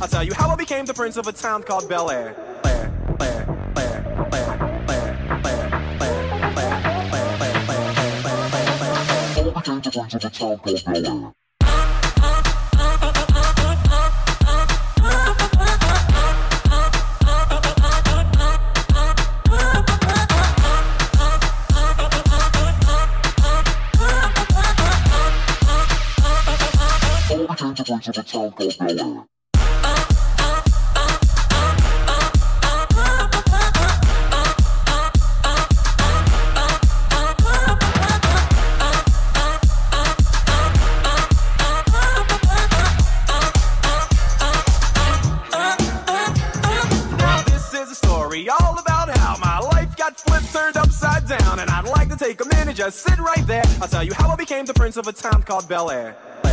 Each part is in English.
I'll tell you how I became the prince of a town called Bel Air. Blair, Blair, Blair, Blair, Blair, Blair, Blair, Blair, of a town called Bel Air.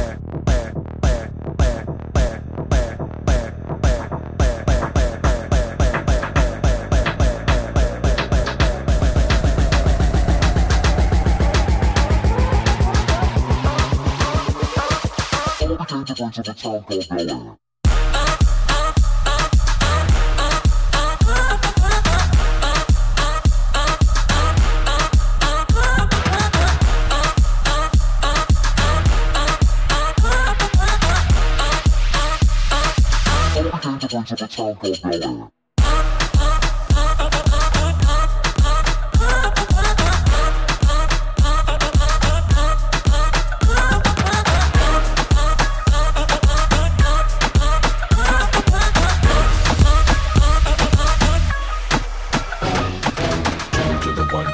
To the town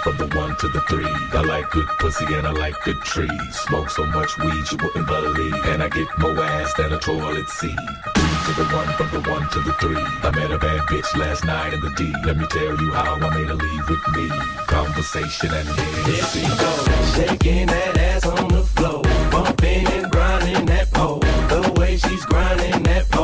called Bel pussy and I like good trees. Smoke so much weed you wouldn't believe. And I get more ass than a toilet seat. To the one, from the one to the three. I met a bad bitch last night in the D. Let me tell you how I made her leave with me. Conversation and then There she goes, shaking that ass on the floor. Bumping and grinding that pole. The way she's grinding that pole.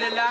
Just give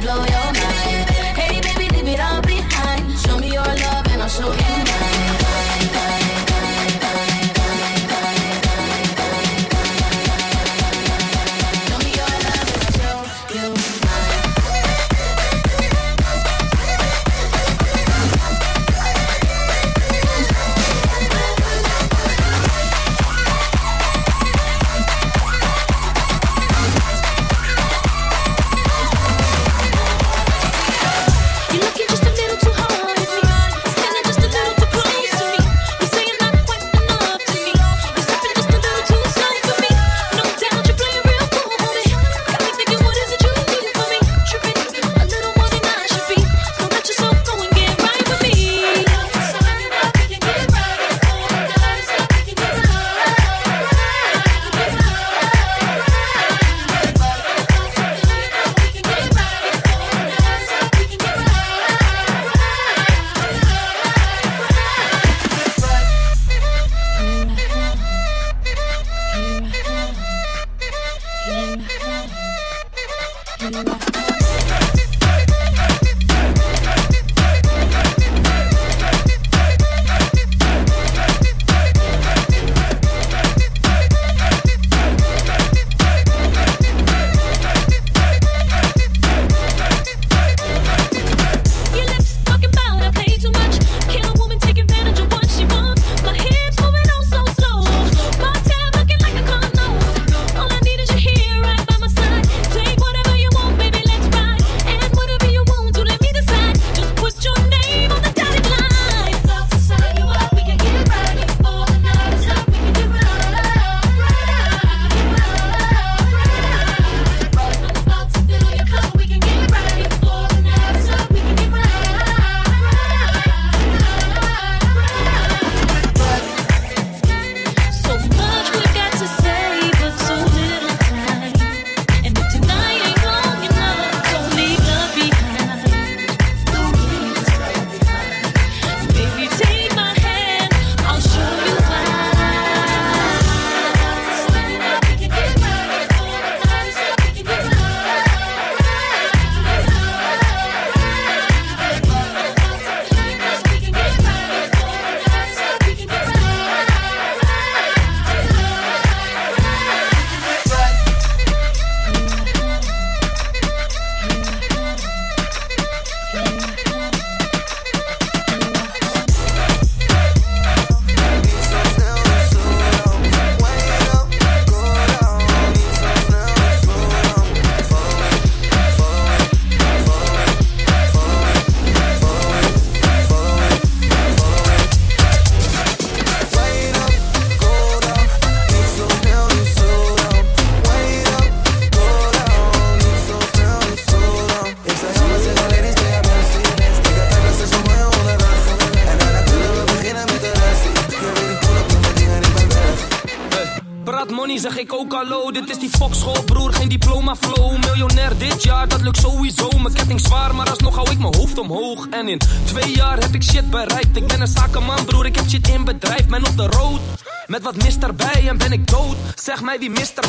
blow your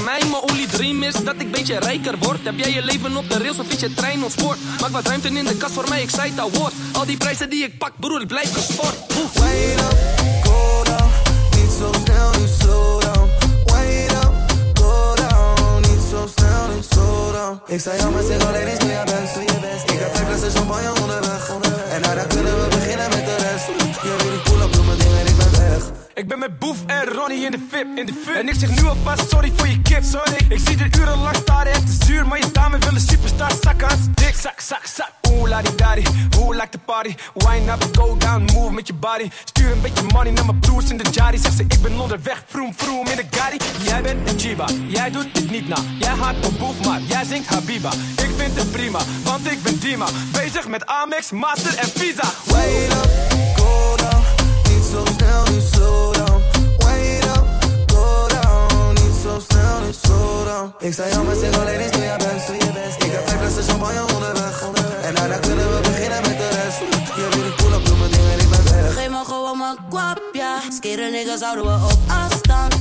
mij? Mijn only dream is dat ik beetje rijker word. Heb jij je leven op de rails of is je trein of sport? Maak wat ruimte in de kast voor mij, ik zei al woord. Al die prijzen die ik pak, broer, ik blijf gesport. Oef. Wait up, go down. Niet zo snel, nu slow down. Wait up, go down. Niet zo snel, nu slow down. Ik zei maar zeg alleen eens doe je best. Ik heb vijf flessen champagne onderweg. En daarna kunnen we beginnen met de rest. Up, ik ben met Boef en Ronnie in de VIP, in de VIP. En ik zeg nu alvast sorry voor je kip, sorry. Ik zie er urenlang staren, het is zuur, maar je dame wil een superstar zakken als dik. Zak, zak, zak. Oeh, la die daddy, like party. Wine up, go down, move met je body. Stuur een beetje money naar mijn broers in de jari. Zeg ze, ik ben onderweg, vroom, vroom in de gari. Jij bent een Chiba, jij doet dit niet na. Jij haat op Boef, maar jij zingt Habiba. Ik vind het prima, want ik ben Dima. Bezig met Amex, Master en Visa. Wait up, Ik zei maar zeg alleen eens doe je best. Doe je best. Ik heb vijf flessen champagne onderweg. En daarna kunnen we beginnen met de rest. Je weet ik pull up, doe mijn ding en ik ben weg. Geef me gewoon mijn kwap, ja. Skeren niggas houden we op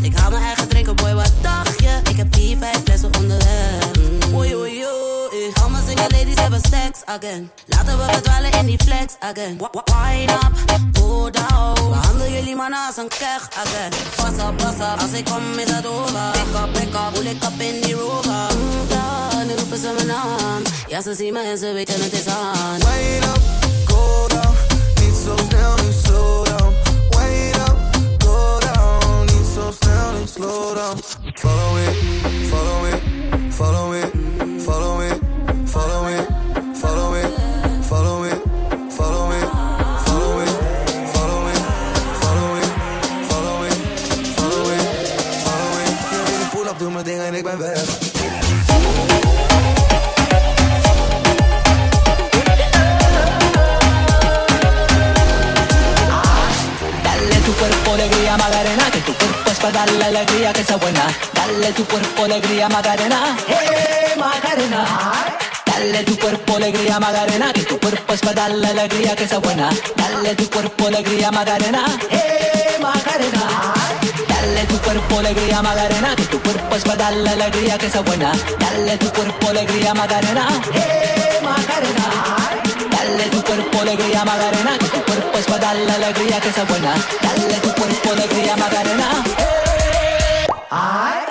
Ik haal mijn eigen drinken, boy, wat dacht je? Ik heb vier, vijf flessen onderweg. Mm. Oei, oei, oei. Al mijn single ladies hebben stacks again. Laten we verdwalen in die flex again. Wine up, go down. Behandel jullie mannen als een keg again. Pas op, pas op. Als ik kom is het over. Pick up, pick up. Voel ik op in die rover. Mm, ja, nu roepen ze mijn naam. Ja, ze zien me en ze weten het is aan. Wait up, go down. Niet zo snel, nu slow down. Wait down. Nu slow down. Follow it, follow it, follow it, follow it, buena. Dale tu cuerpo alegría Magarena, eh Magarena. Dale tu cuerpo alegría Magarena, que tu cuerpo es para darle alegría que sea buena. Dale tu cuerpo alegría Magarena, eh Magarena. Dale tu cuerpo alegría Magarena, que tu cuerpo es para darle alegría que sea buena. Dale tu cuerpo alegría Magarena, eh Magarena. Dale tu cuerpo alegría Magarena, que tu cuerpo es para darle alegría que sea buena. Dale tu cuerpo alegría Magarena. I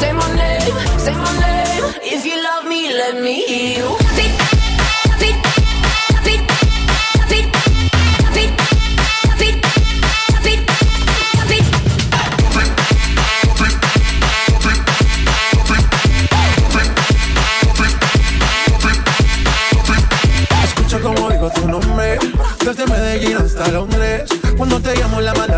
Say my name, say my name. If you love me, let me hear you. Escucha como digo tu nombre, desde Medellín hasta Londres. Cuando te llamo la mala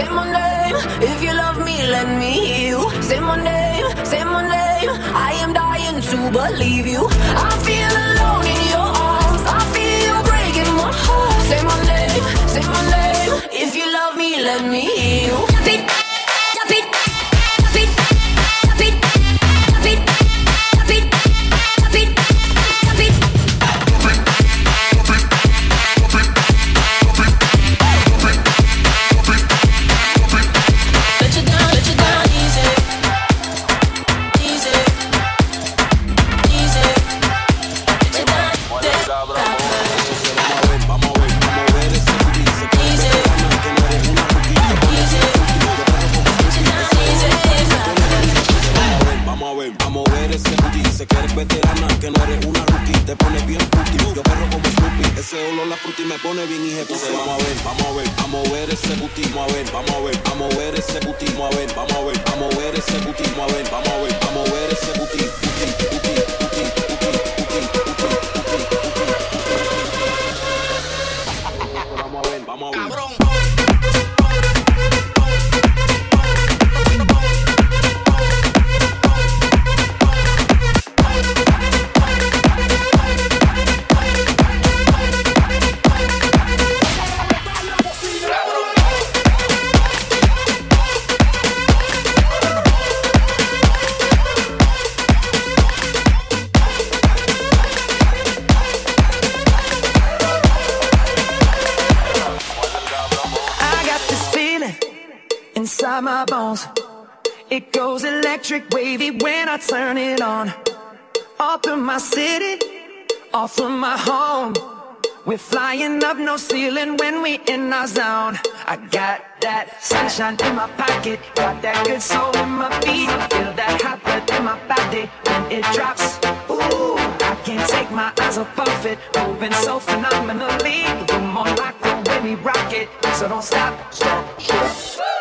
say my name. If you love me, let me hear you. Say my name, say my name. I am dying to believe you. I feel alone in your arms. I feel you breaking my heart. Say my name, say my name. If you love me, let me hear you. Vamos a ver, vamos a ver, vamos a ver ese. Vamos a ver, vamos a ver, vamos a ver ese. Vamos a ver, vamos a ver, vamos a ver ese. Vamos a ver, vamos a ver, vamos a ver ese booty. Vamos a ver, vamos a ver. electric wavy when I turn it on. Off from my city, off from my home. We're flying up no ceiling when we in our zone. I got that sunshine in my pocket, got that good soul in my feet. Feel that hot blood in my body when it drops. Ooh, I can't take my eyes off of it. Moving so phenomenally, the more like the way we rock it. So don't stop, stop, stop.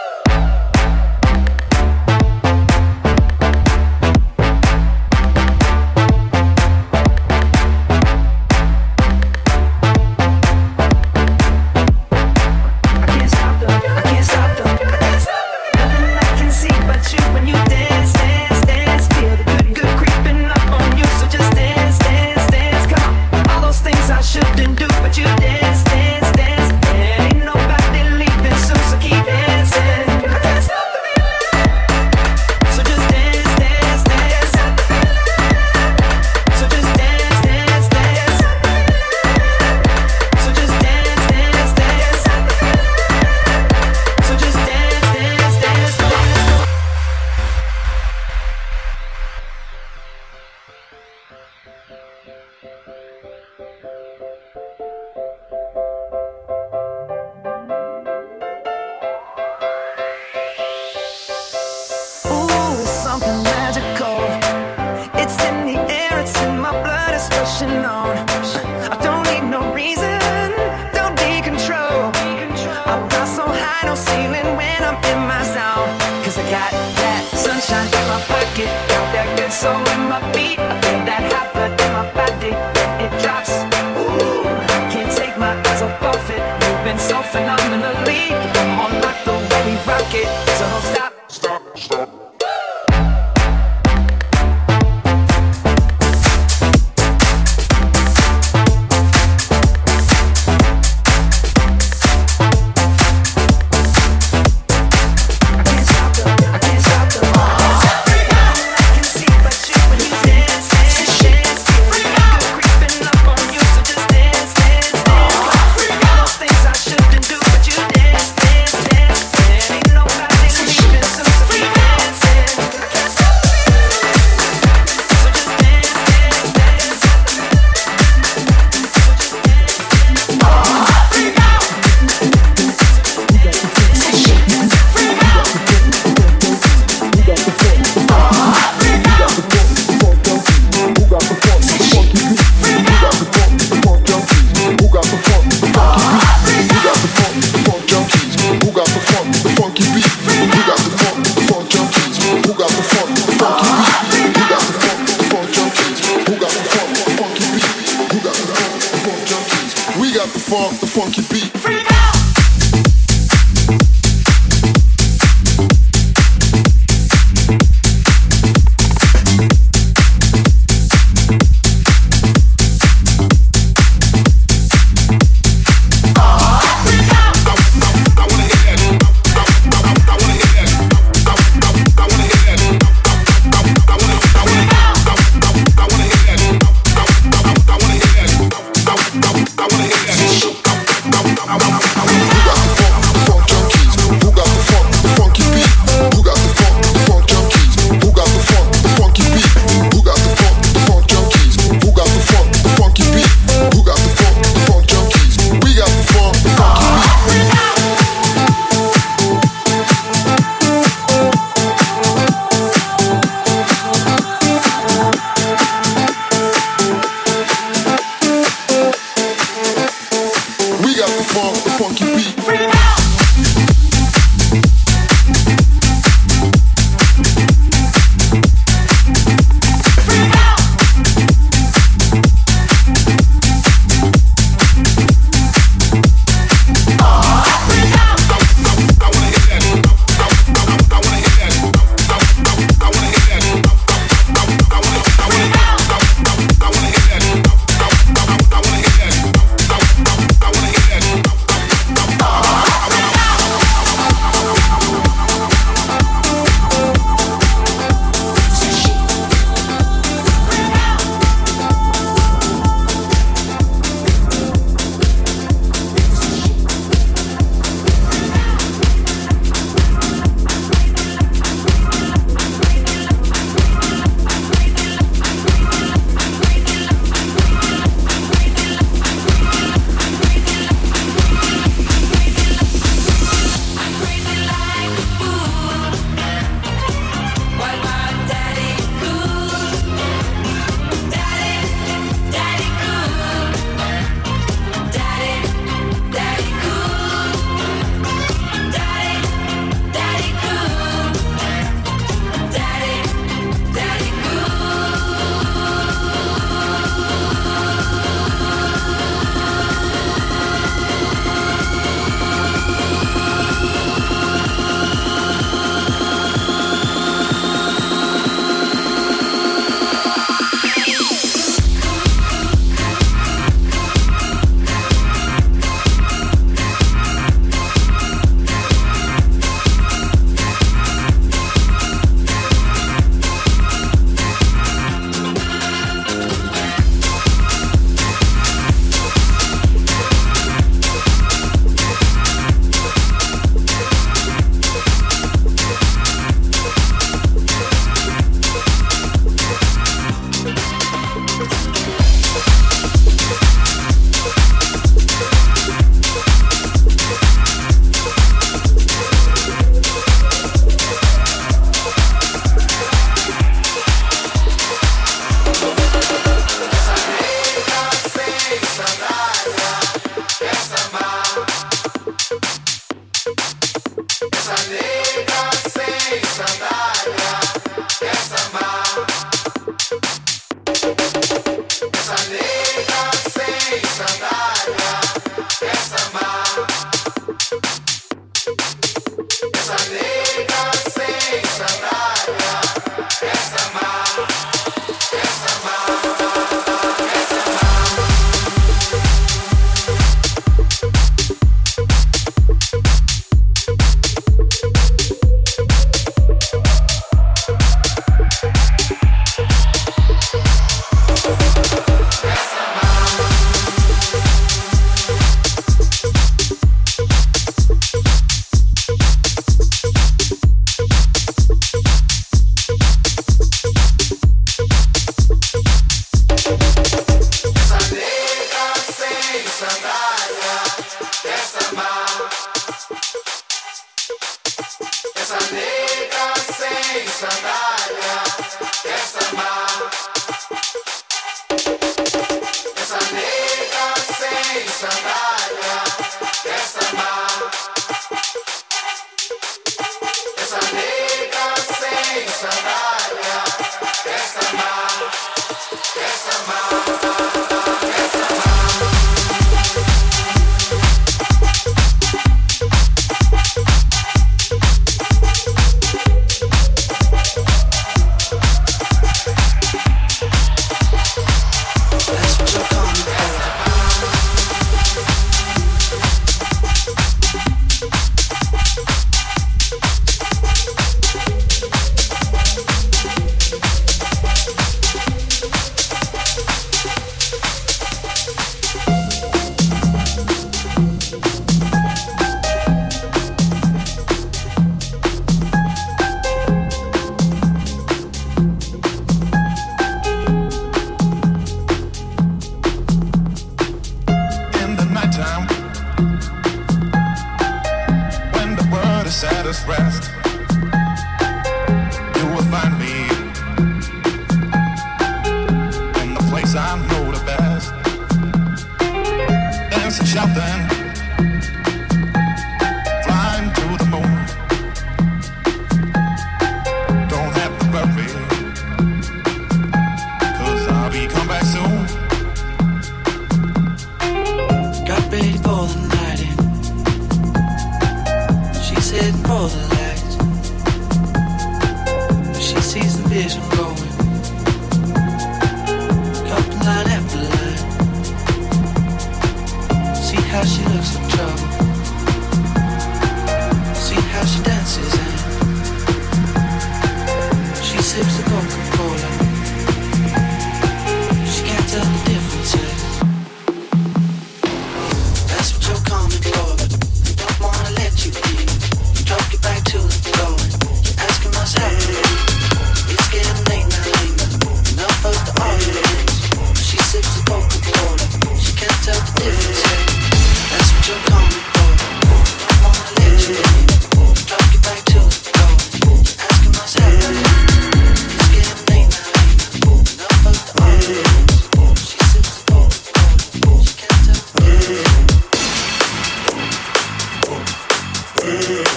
Jerusalém.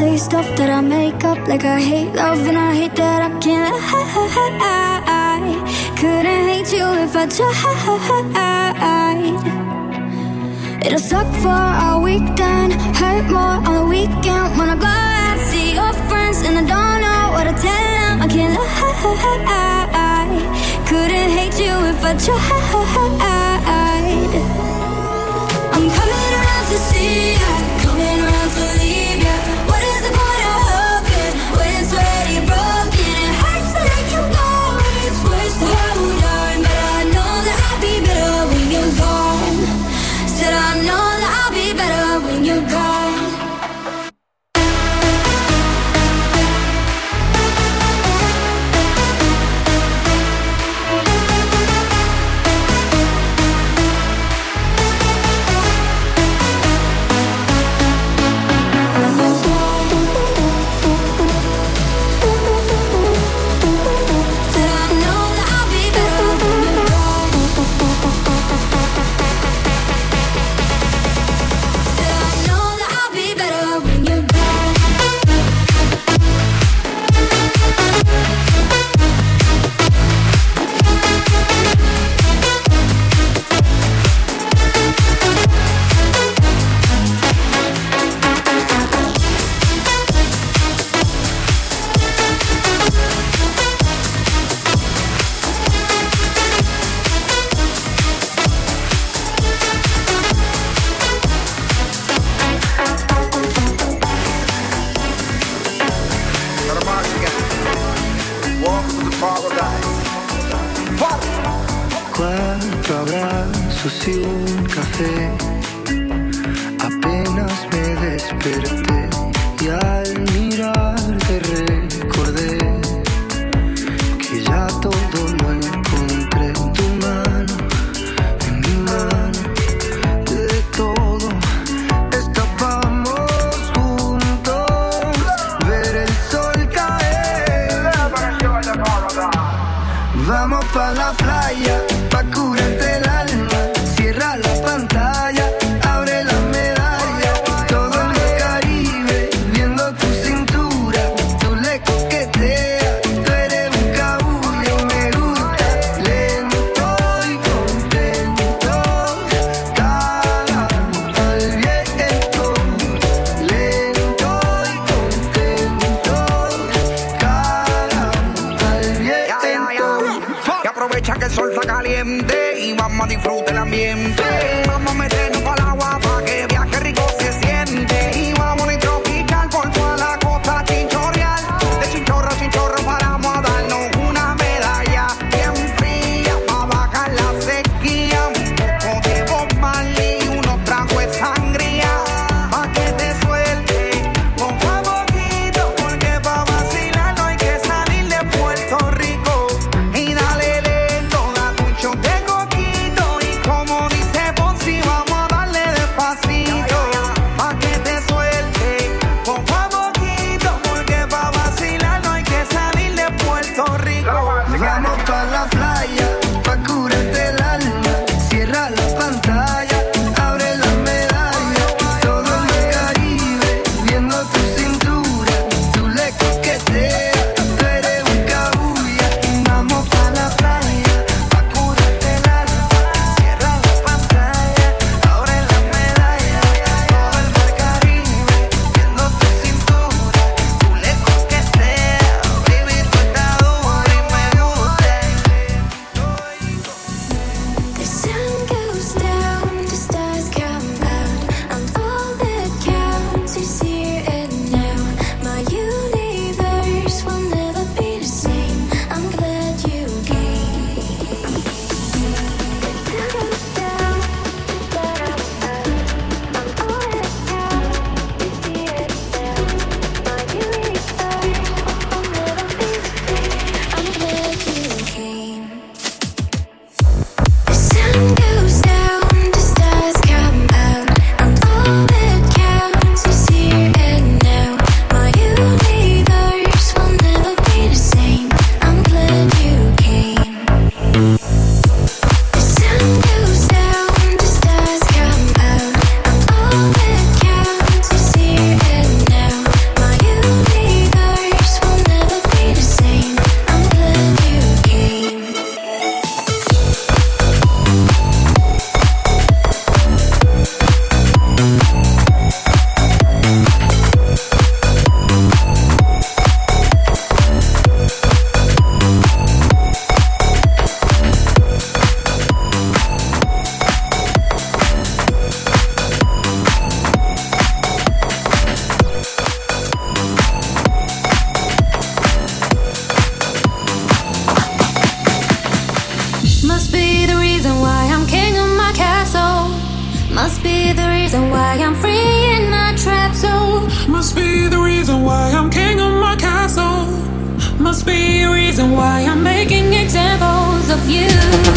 say stuff that I make up like I hate love and I hate that I can't. I couldn't hate you if I tried. It'll suck for a weekend, hurt more on the weekend. When I go out, see your friends, and I don't know what to tell them. I can't lie. Couldn't hate you if I tried. I'm coming around to see you, coming around to. you. Reason why I'm making examples of you.